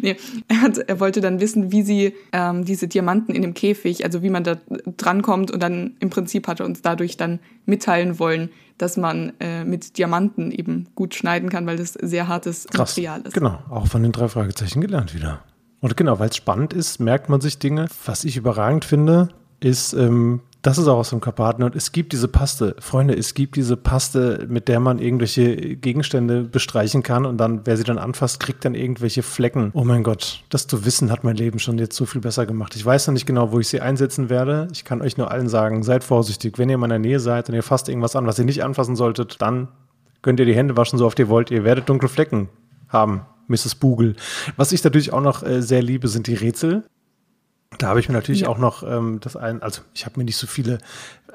nee, er, hat, er wollte dann wissen, wie sie ähm, diese Diamanten in dem Käfig, also wie man da drankommt. Und dann im Prinzip hat er uns dadurch dann mitteilen wollen, dass man äh, mit Diamanten eben gut schneiden kann, weil das sehr hartes Krass. Material ist. Genau, auch von den drei Fragezeichen gelernt wieder. Und genau, weil es spannend ist, merkt man sich Dinge. Was ich überragend finde, ist, ähm, das ist auch aus dem Karpaten. Und es gibt diese Paste, Freunde, es gibt diese Paste, mit der man irgendwelche Gegenstände bestreichen kann und dann, wer sie dann anfasst, kriegt dann irgendwelche Flecken. Oh mein Gott, das zu wissen hat mein Leben schon jetzt so viel besser gemacht. Ich weiß noch nicht genau, wo ich sie einsetzen werde. Ich kann euch nur allen sagen, seid vorsichtig. Wenn ihr in meiner Nähe seid und ihr fasst irgendwas an, was ihr nicht anfassen solltet, dann könnt ihr die Hände waschen, so oft ihr wollt. Ihr werdet dunkle Flecken haben. Mrs. Bugel. Was ich natürlich auch noch äh, sehr liebe, sind die Rätsel. Da habe ich mir natürlich ja. auch noch ähm, das ein, also ich habe mir nicht so viele,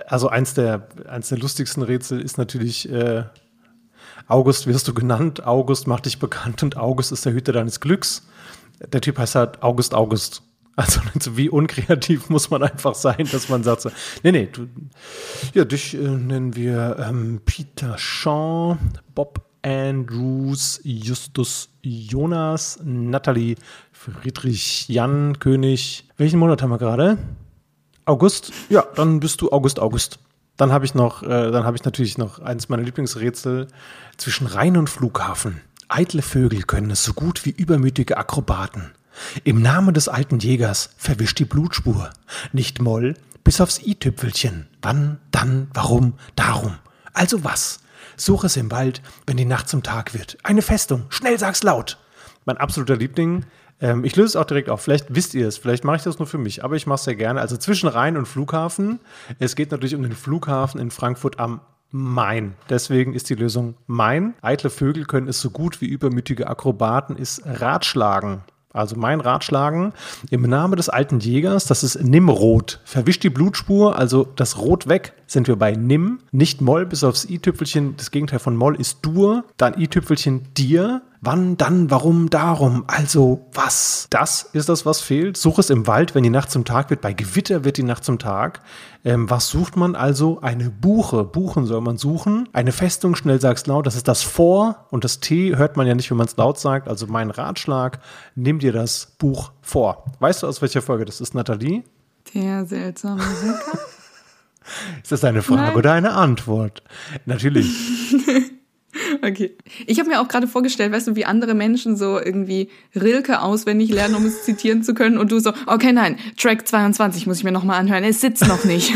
also eins der, eins der lustigsten Rätsel ist natürlich äh, August wirst du genannt, August macht dich bekannt und August ist der Hüter deines Glücks. Der Typ heißt halt August August. Also wie unkreativ muss man einfach sein, dass man sagt so, nee, nee, du, ja, dich äh, nennen wir ähm, Peter Shaw, Bob Andrews, Justus Jonas, Natalie Friedrich Jan König. Welchen Monat haben wir gerade? August? Ja, dann bist du August August. Dann habe ich noch, äh, dann habe ich natürlich noch eines meiner Lieblingsrätsel zwischen Rhein und Flughafen. Eitle Vögel können es so gut wie übermütige Akrobaten. Im Namen des alten Jägers verwischt die Blutspur. Nicht Moll, bis aufs i-Tüpfelchen. Wann, dann, warum, darum. Also was? Such es im Wald, wenn die Nacht zum Tag wird. Eine Festung. Schnell sag's laut. Mein absoluter Liebling ähm, ich löse es auch direkt auf. Vielleicht wisst ihr es, vielleicht mache ich das nur für mich, aber ich mache es sehr gerne. Also zwischen Rhein und Flughafen. Es geht natürlich um den Flughafen in Frankfurt am Main. Deswegen ist die Lösung Main. Eitle Vögel können es so gut wie übermütige Akrobaten ist Ratschlagen. Also mein Ratschlagen im Namen des alten Jägers, das ist Nimrod. Verwischt die Blutspur, also das Rot weg, sind wir bei Nim. Nicht Moll, bis aufs i-Tüpfelchen. Das Gegenteil von Moll ist Dur. Dann i-Tüpfelchen dir. Wann, dann, warum, darum. Also was? Das ist das, was fehlt. Such es im Wald, wenn die Nacht zum Tag wird. Bei Gewitter wird die Nacht zum Tag. Ähm, was sucht man also? Eine Buche. Buchen soll man suchen. Eine Festung, schnell sagst laut. Das ist das Vor. Und das T hört man ja nicht, wenn man es laut sagt. Also mein Ratschlag, nimm dir das Buch vor. Weißt du, aus welcher Folge das ist, Nathalie? Der seltsame Wecker. ist das eine Frage Nein. oder eine Antwort? Natürlich. Okay. Ich habe mir auch gerade vorgestellt, weißt du, wie andere Menschen so irgendwie Rilke auswendig lernen, um es zitieren zu können. Und du so, okay, nein, Track 22 muss ich mir nochmal anhören. Es sitzt noch nicht.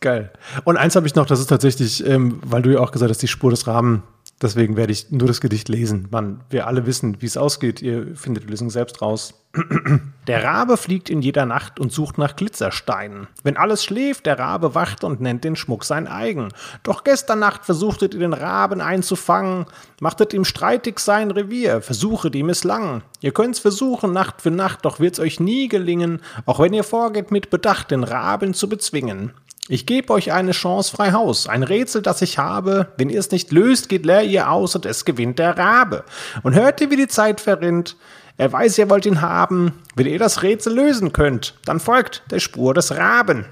Geil. Und eins habe ich noch, das ist tatsächlich, ähm, weil du ja auch gesagt hast, die Spur des Rahmen Deswegen werde ich nur das Gedicht lesen. Man, wir alle wissen, wie es ausgeht. Ihr findet die Lösung selbst raus. Der Rabe fliegt in jeder Nacht und sucht nach Glitzersteinen. Wenn alles schläft, der Rabe wacht und nennt den Schmuck sein eigen. Doch gestern Nacht versuchtet ihr den Raben einzufangen, machtet ihm streitig sein Revier, versuche die misslangen. Ihr könnt's versuchen, Nacht für Nacht, doch wird's euch nie gelingen, auch wenn ihr vorgeht mit Bedacht, den Raben zu bezwingen. Ich gebe euch eine Chance frei Haus, ein Rätsel, das ich habe. Wenn ihr es nicht löst, geht leer ihr aus und es gewinnt der Rabe. Und hört ihr, wie die Zeit verrinnt? Er weiß, ihr wollt ihn haben. Wenn ihr das Rätsel lösen könnt, dann folgt der Spur des Raben.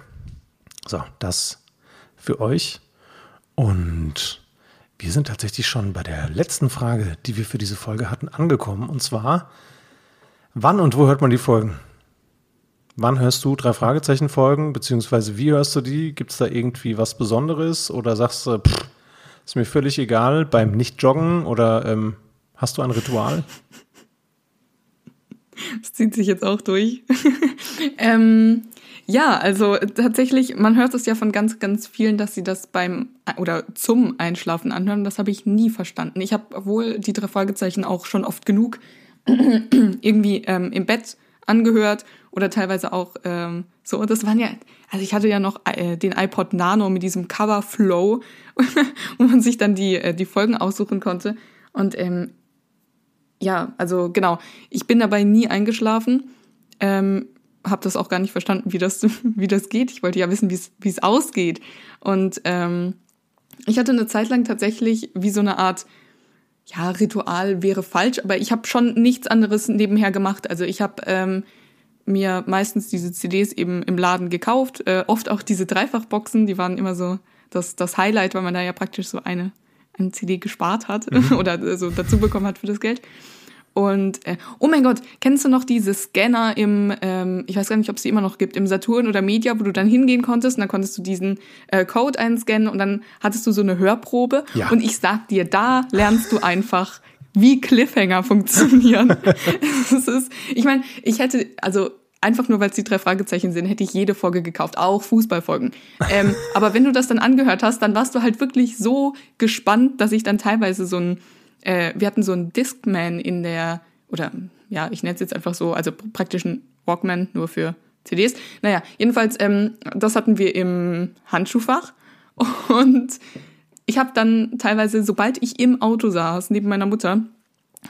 So, das für euch. Und wir sind tatsächlich schon bei der letzten Frage, die wir für diese Folge hatten, angekommen. Und zwar, wann und wo hört man die Folgen? Wann hörst du drei Fragezeichen Folgen, beziehungsweise wie hörst du die? Gibt es da irgendwie was Besonderes oder sagst du, pff, ist mir völlig egal beim Nicht-Joggen oder ähm, hast du ein Ritual? Das zieht sich jetzt auch durch. ähm, ja, also tatsächlich, man hört es ja von ganz, ganz vielen, dass sie das beim oder zum Einschlafen anhören. Das habe ich nie verstanden. Ich habe wohl die drei Fragezeichen auch schon oft genug irgendwie ähm, im Bett angehört oder teilweise auch ähm, so. Und das waren ja, also ich hatte ja noch äh, den iPod Nano mit diesem Cover Flow, wo man sich dann die, äh, die Folgen aussuchen konnte. Und ähm, ja, also genau, ich bin dabei nie eingeschlafen. Ähm, habe das auch gar nicht verstanden, wie das, wie das geht. Ich wollte ja wissen, wie es ausgeht. Und ähm, ich hatte eine Zeit lang tatsächlich wie so eine Art ja, Ritual wäre falsch, aber ich habe schon nichts anderes nebenher gemacht. Also ich habe ähm, mir meistens diese CDs eben im Laden gekauft, äh, oft auch diese Dreifachboxen, die waren immer so das, das Highlight, weil man da ja praktisch so eine, eine CD gespart hat mhm. oder so dazu bekommen hat für das Geld. Und äh, oh mein Gott, kennst du noch diese Scanner im, ähm, ich weiß gar nicht, ob es die immer noch gibt, im Saturn oder Media, wo du dann hingehen konntest und dann konntest du diesen äh, Code einscannen und dann hattest du so eine Hörprobe. Ja. Und ich sag dir, da lernst du einfach, wie Cliffhanger funktionieren. ist, ich meine, ich hätte, also einfach nur weil es die drei Fragezeichen sind, hätte ich jede Folge gekauft, auch Fußballfolgen. Ähm, aber wenn du das dann angehört hast, dann warst du halt wirklich so gespannt, dass ich dann teilweise so ein äh, wir hatten so einen Discman in der, oder ja, ich nenne es jetzt einfach so, also praktisch ein Walkman nur für CDs. Naja, jedenfalls, ähm, das hatten wir im Handschuhfach und ich habe dann teilweise, sobald ich im Auto saß, neben meiner Mutter,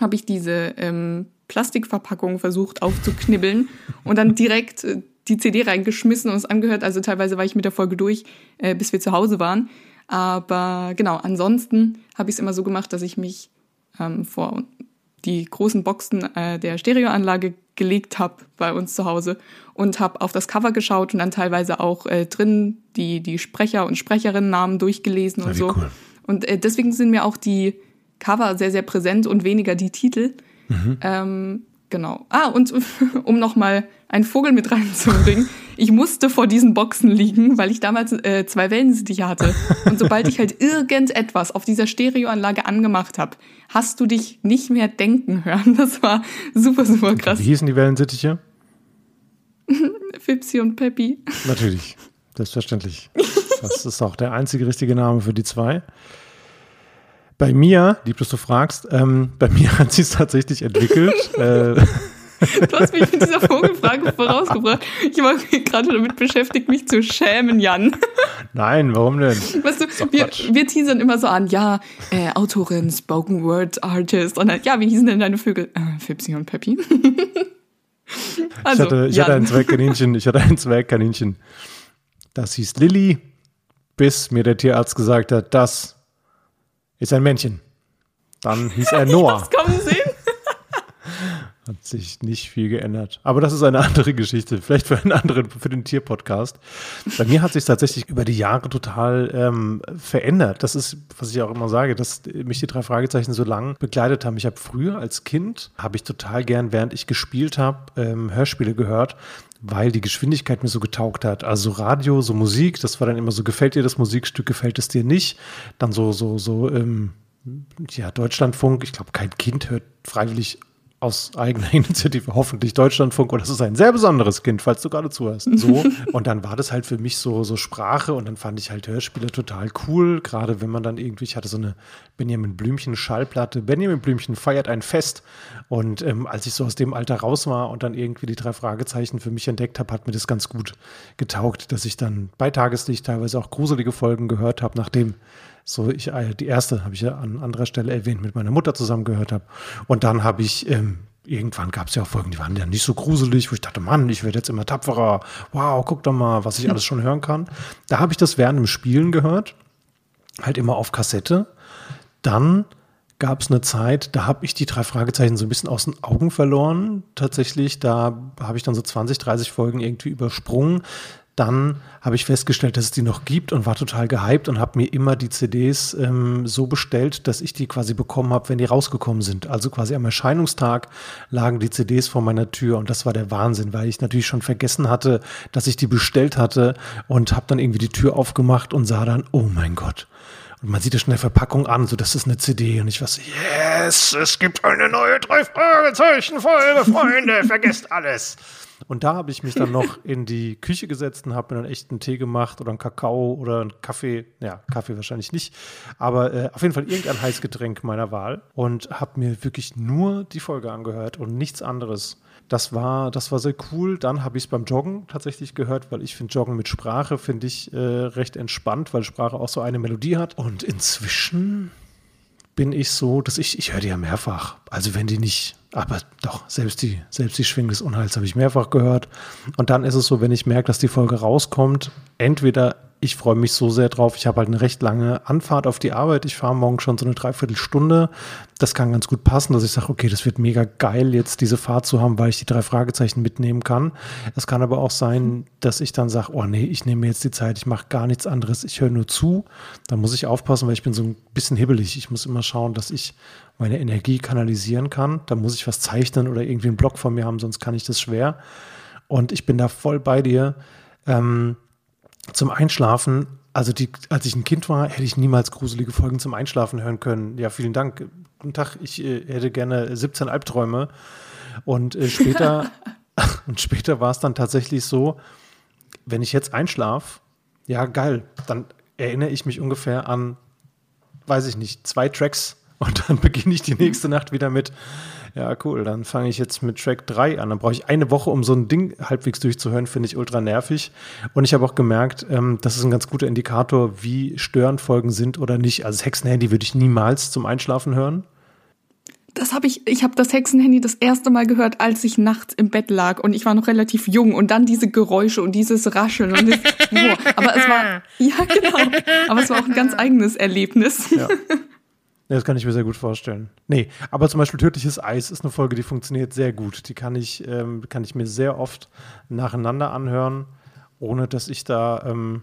habe ich diese ähm, Plastikverpackung versucht aufzuknibbeln und dann direkt äh, die CD reingeschmissen und es angehört. Also teilweise war ich mit der Folge durch, äh, bis wir zu Hause waren. Aber genau, ansonsten habe ich es immer so gemacht, dass ich mich ähm, vor die großen Boxen äh, der Stereoanlage gelegt habe bei uns zu Hause und habe auf das Cover geschaut und dann teilweise auch äh, drin die, die Sprecher und Sprecherinnen-Namen durchgelesen und so. Cool. Und äh, deswegen sind mir auch die Cover sehr, sehr präsent und weniger die Titel. Mhm. Ähm, genau. Ah, und um nochmal einen Vogel mit reinzubringen. Ich musste vor diesen Boxen liegen, weil ich damals äh, zwei Wellensittiche hatte. Und sobald ich halt irgendetwas auf dieser Stereoanlage angemacht habe, hast du dich nicht mehr denken hören. Das war super, super krass. Wie hießen die Wellensittiche? Fipsi und Peppi. Natürlich, selbstverständlich. Das ist auch der einzige richtige Name für die zwei. Bei mir, lieb, dass du fragst, ähm, bei mir hat sie es tatsächlich entwickelt. äh, Du hast mich mit dieser Vogelfrage vorausgebracht. Ich war gerade damit beschäftigt, mich zu schämen, Jan. Nein, warum denn? Weißt du, wir, wir teasern immer so an, ja, äh, Autorin, Spoken Word Artist. Und dann, ja, wie hießen denn deine Vögel? Äh, Fipsi und Peppi. also, ich hatte, ich hatte ein Zwergkaninchen, ich hatte ein Zwergkaninchen. Das hieß Lilly, bis mir der Tierarzt gesagt hat, das ist ein Männchen. Dann hieß er Noah. Das kommen. Hat sich nicht viel geändert. Aber das ist eine andere Geschichte. Vielleicht für einen anderen, für den Tierpodcast. Bei mir hat sich tatsächlich über die Jahre total ähm, verändert. Das ist, was ich auch immer sage, dass mich die drei Fragezeichen so lang begleitet haben. Ich habe früher als Kind, habe ich total gern, während ich gespielt habe, ähm, Hörspiele gehört, weil die Geschwindigkeit mir so getaugt hat. Also Radio, so Musik, das war dann immer so, gefällt dir das Musikstück, gefällt es dir nicht? Dann so, so, so, ähm, ja, Deutschlandfunk. Ich glaube, kein Kind hört freiwillig aus eigener Initiative, hoffentlich Deutschlandfunk, und das ist ein sehr besonderes Kind, falls du gerade zuhörst. So. und dann war das halt für mich so, so Sprache und dann fand ich halt Hörspiele total cool, gerade wenn man dann irgendwie, ich hatte so eine Benjamin Blümchen Schallplatte. Benjamin Blümchen feiert ein Fest. Und ähm, als ich so aus dem Alter raus war und dann irgendwie die drei Fragezeichen für mich entdeckt habe, hat mir das ganz gut getaugt, dass ich dann bei Tageslicht teilweise auch gruselige Folgen gehört habe, nachdem so ich äh, die erste habe ich ja an anderer Stelle erwähnt, mit meiner Mutter zusammen gehört habe. Und dann habe ich ähm, irgendwann gab es ja auch Folgen, die waren ja nicht so gruselig, wo ich dachte, Mann, ich werde jetzt immer tapferer. Wow, guck doch mal, was ich alles schon hören kann. Da habe ich das während dem Spielen gehört, halt immer auf Kassette. Dann gab es eine Zeit, da habe ich die drei Fragezeichen so ein bisschen aus den Augen verloren. Tatsächlich, da habe ich dann so 20, 30 Folgen irgendwie übersprungen dann habe ich festgestellt, dass es die noch gibt und war total gehypt und habe mir immer die CDs ähm, so bestellt, dass ich die quasi bekommen habe, wenn die rausgekommen sind. Also quasi am Erscheinungstag lagen die CDs vor meiner Tür und das war der Wahnsinn, weil ich natürlich schon vergessen hatte, dass ich die bestellt hatte und habe dann irgendwie die Tür aufgemacht und sah dann, oh mein Gott. Man sieht es schon in der Verpackung an, so das ist eine CD und ich so, yes, es gibt eine neue drei Fragezeichen Folge, Freunde, vergesst alles. Und da habe ich mich dann noch in die Küche gesetzt und habe mir dann echt einen Tee gemacht oder einen Kakao oder einen Kaffee. Ja, Kaffee wahrscheinlich nicht. Aber äh, auf jeden Fall irgendein Heißgetränk meiner Wahl. Und habe mir wirklich nur die Folge angehört und nichts anderes. Das war, das war sehr cool. Dann habe ich es beim Joggen tatsächlich gehört, weil ich finde Joggen mit Sprache finde ich äh, recht entspannt, weil Sprache auch so eine Melodie hat. Und inzwischen bin ich so, dass ich, ich höre die ja mehrfach. Also wenn die nicht, aber doch, selbst die, selbst die Schwing des Unheils habe ich mehrfach gehört. Und dann ist es so, wenn ich merke, dass die Folge rauskommt, entweder ich freue mich so sehr drauf. Ich habe halt eine recht lange Anfahrt auf die Arbeit. Ich fahre morgen schon so eine Dreiviertelstunde. Das kann ganz gut passen, dass ich sage, okay, das wird mega geil, jetzt diese Fahrt zu haben, weil ich die drei Fragezeichen mitnehmen kann. Es kann aber auch sein, dass ich dann sage, oh nee, ich nehme mir jetzt die Zeit, ich mache gar nichts anderes, ich höre nur zu. Da muss ich aufpassen, weil ich bin so ein bisschen hibbelig. Ich muss immer schauen, dass ich meine Energie kanalisieren kann. Da muss ich was zeichnen oder irgendwie einen Block von mir haben, sonst kann ich das schwer. Und ich bin da voll bei dir. Ähm, zum Einschlafen, also die, als ich ein Kind war, hätte ich niemals gruselige Folgen zum Einschlafen hören können. Ja, vielen Dank. Guten Tag, ich äh, hätte gerne 17 Albträume. Und äh, später, und später war es dann tatsächlich so, wenn ich jetzt einschlafe, ja, geil, dann erinnere ich mich ungefähr an, weiß ich nicht, zwei Tracks und dann beginne ich die nächste Nacht wieder mit ja, cool. Dann fange ich jetzt mit Track 3 an. Dann brauche ich eine Woche, um so ein Ding halbwegs durchzuhören, finde ich ultra nervig. Und ich habe auch gemerkt, ähm, das ist ein ganz guter Indikator, wie störend Folgen sind oder nicht. Also das Hexenhandy würde ich niemals zum Einschlafen hören. Das habe ich, ich habe das Hexenhandy das erste Mal gehört, als ich nachts im Bett lag und ich war noch relativ jung und dann diese Geräusche und dieses Rascheln und das, oh, aber es war, ja genau, aber es war auch ein ganz eigenes Erlebnis. Ja. Ja, das kann ich mir sehr gut vorstellen. Nee, aber zum Beispiel Tödliches Eis ist eine Folge, die funktioniert sehr gut. Die kann ich, ähm, kann ich mir sehr oft nacheinander anhören, ohne dass ich da, ähm,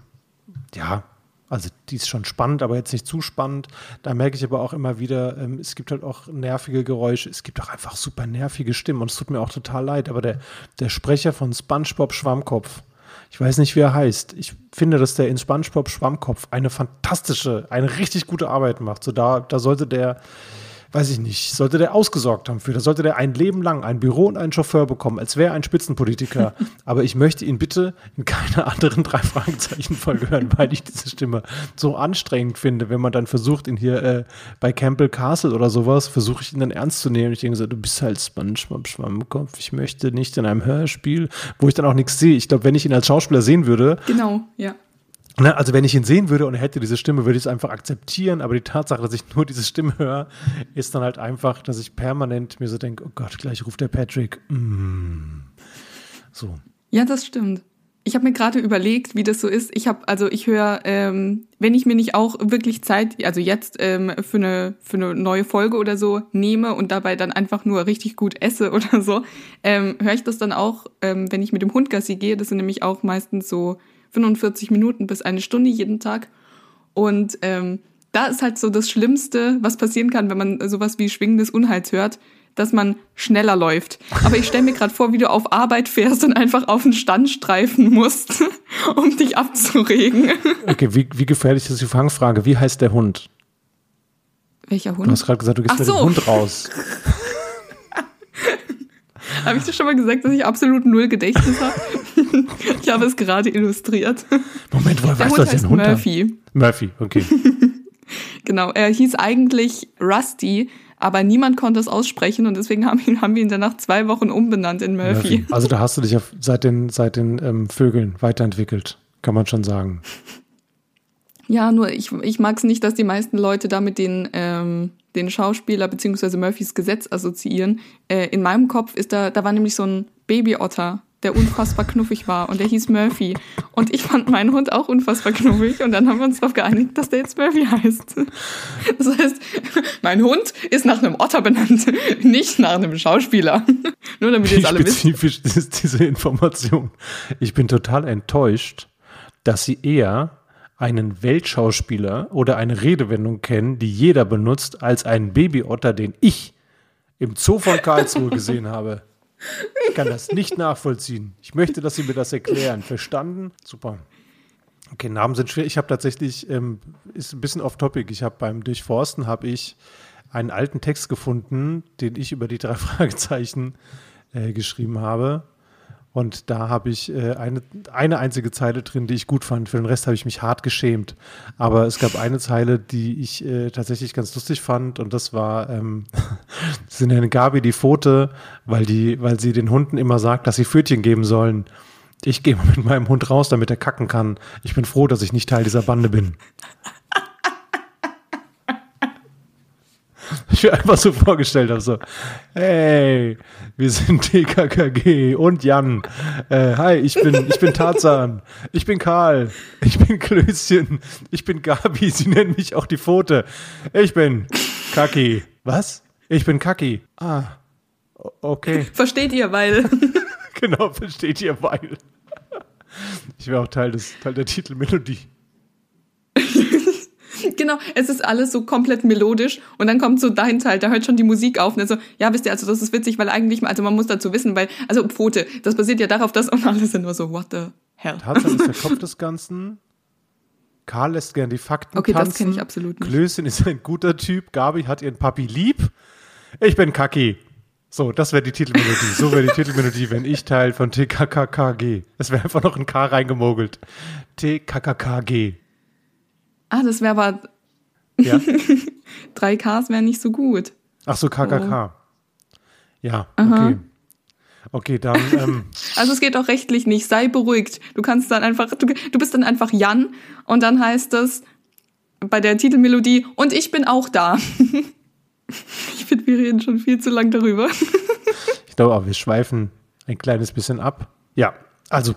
ja, also die ist schon spannend, aber jetzt nicht zu spannend. Da merke ich aber auch immer wieder, ähm, es gibt halt auch nervige Geräusche, es gibt auch einfach super nervige Stimmen und es tut mir auch total leid, aber der, der Sprecher von SpongeBob Schwammkopf, ich weiß nicht, wie er heißt. Ich finde, dass der in SpongeBob Schwammkopf eine fantastische, eine richtig gute Arbeit macht. So da, da sollte der weiß ich nicht, sollte der ausgesorgt haben für. Da sollte der ein Leben lang ein Büro und einen Chauffeur bekommen, als wäre er ein Spitzenpolitiker. Aber ich möchte ihn bitte in keiner anderen drei Fragezeichen Folge hören, weil ich diese Stimme so anstrengend finde, wenn man dann versucht, ihn hier äh, bei Campbell Castle oder sowas, versuche ich ihn dann ernst zu nehmen. Ich denke so, du bist halt SpongeBob Schwammkopf. Ich möchte nicht in einem Hörspiel, wo ich dann auch nichts sehe. Ich glaube, wenn ich ihn als Schauspieler sehen würde. Genau, ja also wenn ich ihn sehen würde und er hätte diese Stimme, würde ich es einfach akzeptieren. Aber die Tatsache, dass ich nur diese Stimme höre, ist dann halt einfach, dass ich permanent mir so denke, oh Gott, gleich ruft der Patrick. Mm. So. Ja, das stimmt. Ich habe mir gerade überlegt, wie das so ist. Ich habe, also ich höre, ähm, wenn ich mir nicht auch wirklich Zeit, also jetzt ähm, für eine für eine neue Folge oder so nehme und dabei dann einfach nur richtig gut esse oder so, ähm, höre ich das dann auch, ähm, wenn ich mit dem Hund Gassi gehe. Das sind nämlich auch meistens so 45 Minuten bis eine Stunde jeden Tag. Und ähm, da ist halt so das Schlimmste, was passieren kann, wenn man sowas wie schwingendes Unheils hört, dass man schneller läuft. Aber ich stelle mir gerade vor, wie du auf Arbeit fährst und einfach auf den Stand streifen musst, um dich abzuregen. Okay, wie, wie gefährlich ist die Fangfrage? Wie heißt der Hund? Welcher Hund? Du hast gerade gesagt, du gehst Ach mit so. dem Hund raus. habe ich dir schon mal gesagt, dass ich absolut null Gedächtnis habe? ich habe es gerade illustriert. Moment, woher weißt du, dass ein Hund Murphy. Murphy, okay. Genau, er hieß eigentlich Rusty, aber niemand konnte es aussprechen und deswegen haben, ihn, haben wir ihn dann nach zwei Wochen umbenannt in Murphy. Murphy. Also da hast du dich ja seit den, seit den ähm, Vögeln weiterentwickelt, kann man schon sagen. Ja, nur ich, ich mag es nicht, dass die meisten Leute damit den, ähm, den Schauspieler beziehungsweise Murphys Gesetz assoziieren. Äh, in meinem Kopf ist da, da war nämlich so ein Babyotter, der unfassbar knuffig war und der hieß Murphy. Und ich fand meinen Hund auch unfassbar knuffig und dann haben wir uns darauf geeinigt, dass der jetzt Murphy heißt. Das heißt, mein Hund ist nach einem Otter benannt, nicht nach einem Schauspieler. Nur damit ihr es alle wisst. spezifisch ist diese Information. Ich bin total enttäuscht, dass sie eher einen Weltschauspieler oder eine Redewendung kennen, die jeder benutzt, als einen Babyotter, den ich im Zoo von Karlsruhe gesehen habe. Ich kann das nicht nachvollziehen. Ich möchte, dass Sie mir das erklären. Verstanden? Super. Okay, Namen sind schwer. Ich habe tatsächlich, ähm, ist ein bisschen off-topic. Ich habe beim Durchforsten habe ich einen alten Text gefunden, den ich über die drei Fragezeichen äh, geschrieben habe. Und da habe ich äh, eine, eine einzige Zeile drin, die ich gut fand. Für den Rest habe ich mich hart geschämt. Aber es gab eine Zeile, die ich äh, tatsächlich ganz lustig fand. Und das war, ähm, nennen Gabi die Pfote, weil, die, weil sie den Hunden immer sagt, dass sie Pfötchen geben sollen. Ich gehe mit meinem Hund raus, damit er kacken kann. Ich bin froh, dass ich nicht Teil dieser Bande bin. Ich mir einfach so vorgestellt habe, so, hey, wir sind TKKG und Jan. Äh, hi, ich bin, ich bin Tarzan. Ich bin Karl. Ich bin Klößchen. Ich bin Gabi. Sie nennen mich auch die Pfote. Ich bin Kaki. Was? Ich bin Kaki. Ah, okay. Versteht ihr, weil Genau, versteht ihr, weil. Ich wäre auch Teil, des, Teil der Titelmelodie. Genau, es ist alles so komplett melodisch und dann kommt so dein Teil, da hört schon die Musik auf und dann so, ja, wisst ihr, also das ist witzig, weil eigentlich, also man muss dazu wissen, weil, also Pfote, das basiert ja darauf, dass und alle sind nur so, what the hell. Tarzan ist der Kopf des Ganzen. Karl lässt gern die Fakten Okay, das tanzen. kenn ich absolut nicht. Klößchen ist ein guter Typ. Gabi hat ihren Papi lieb. Ich bin Kaki. So, das wäre die Titelmelodie. So wäre die Titelmelodie, wenn ich Teil von TKKKG. Es wäre einfach noch ein K reingemogelt. TKKKG. Ah, das wäre aber, Ja? drei Ks wären nicht so gut. Ach so, KKK. Oh. Ja, okay. Okay, dann, ähm, Also es geht auch rechtlich nicht, sei beruhigt. Du kannst dann einfach, du, du bist dann einfach Jan und dann heißt es bei der Titelmelodie, und ich bin auch da. Ich finde, wir reden schon viel zu lang darüber. Ich glaube aber, wir schweifen ein kleines bisschen ab. Ja, also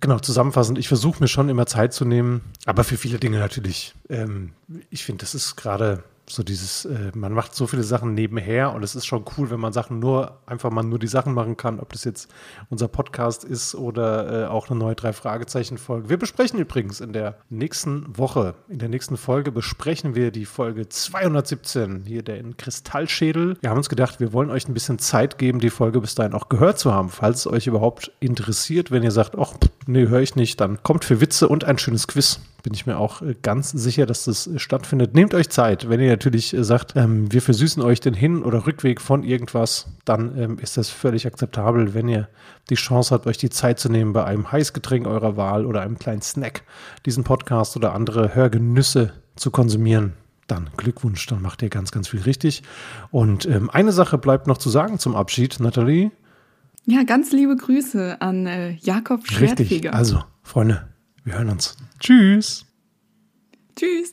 genau, zusammenfassend, ich versuche mir schon immer Zeit zu nehmen, aber für viele Dinge natürlich. Ähm, ich finde, das ist gerade so dieses, äh, man macht so viele Sachen nebenher und es ist schon cool, wenn man Sachen nur, einfach mal nur die Sachen machen kann, ob das jetzt unser Podcast ist oder äh, auch eine neue Drei-Fragezeichen-Folge. Wir besprechen übrigens in der nächsten Woche, in der nächsten Folge besprechen wir die Folge 217, hier der in Kristallschädel. Wir haben uns gedacht, wir wollen euch ein bisschen Zeit geben, die Folge bis dahin auch gehört zu haben, falls es euch überhaupt interessiert. Wenn ihr sagt, ach, nee, höre ich nicht, dann kommt für Witze und ein schönes Quiz. Bin ich mir auch äh, ganz sicher, dass das äh, stattfindet. Nehmt euch Zeit. Wenn ihr natürlich äh, sagt, ähm, wir versüßen euch den Hin- oder Rückweg von irgendwas, dann ähm, ist das völlig akzeptabel, wenn ihr die Chance habt, euch die Zeit zu nehmen, bei einem Heißgetränk eurer Wahl oder einem kleinen Snack diesen Podcast oder andere Hörgenüsse zu konsumieren. Dann Glückwunsch, dann macht ihr ganz, ganz viel richtig. Und ähm, eine Sache bleibt noch zu sagen zum Abschied, Nathalie. Ja, ganz liebe Grüße an äh, Jakob Richtig. Schwertfeger. Also, Freunde, wir hören uns. Tschüss. Tschüss.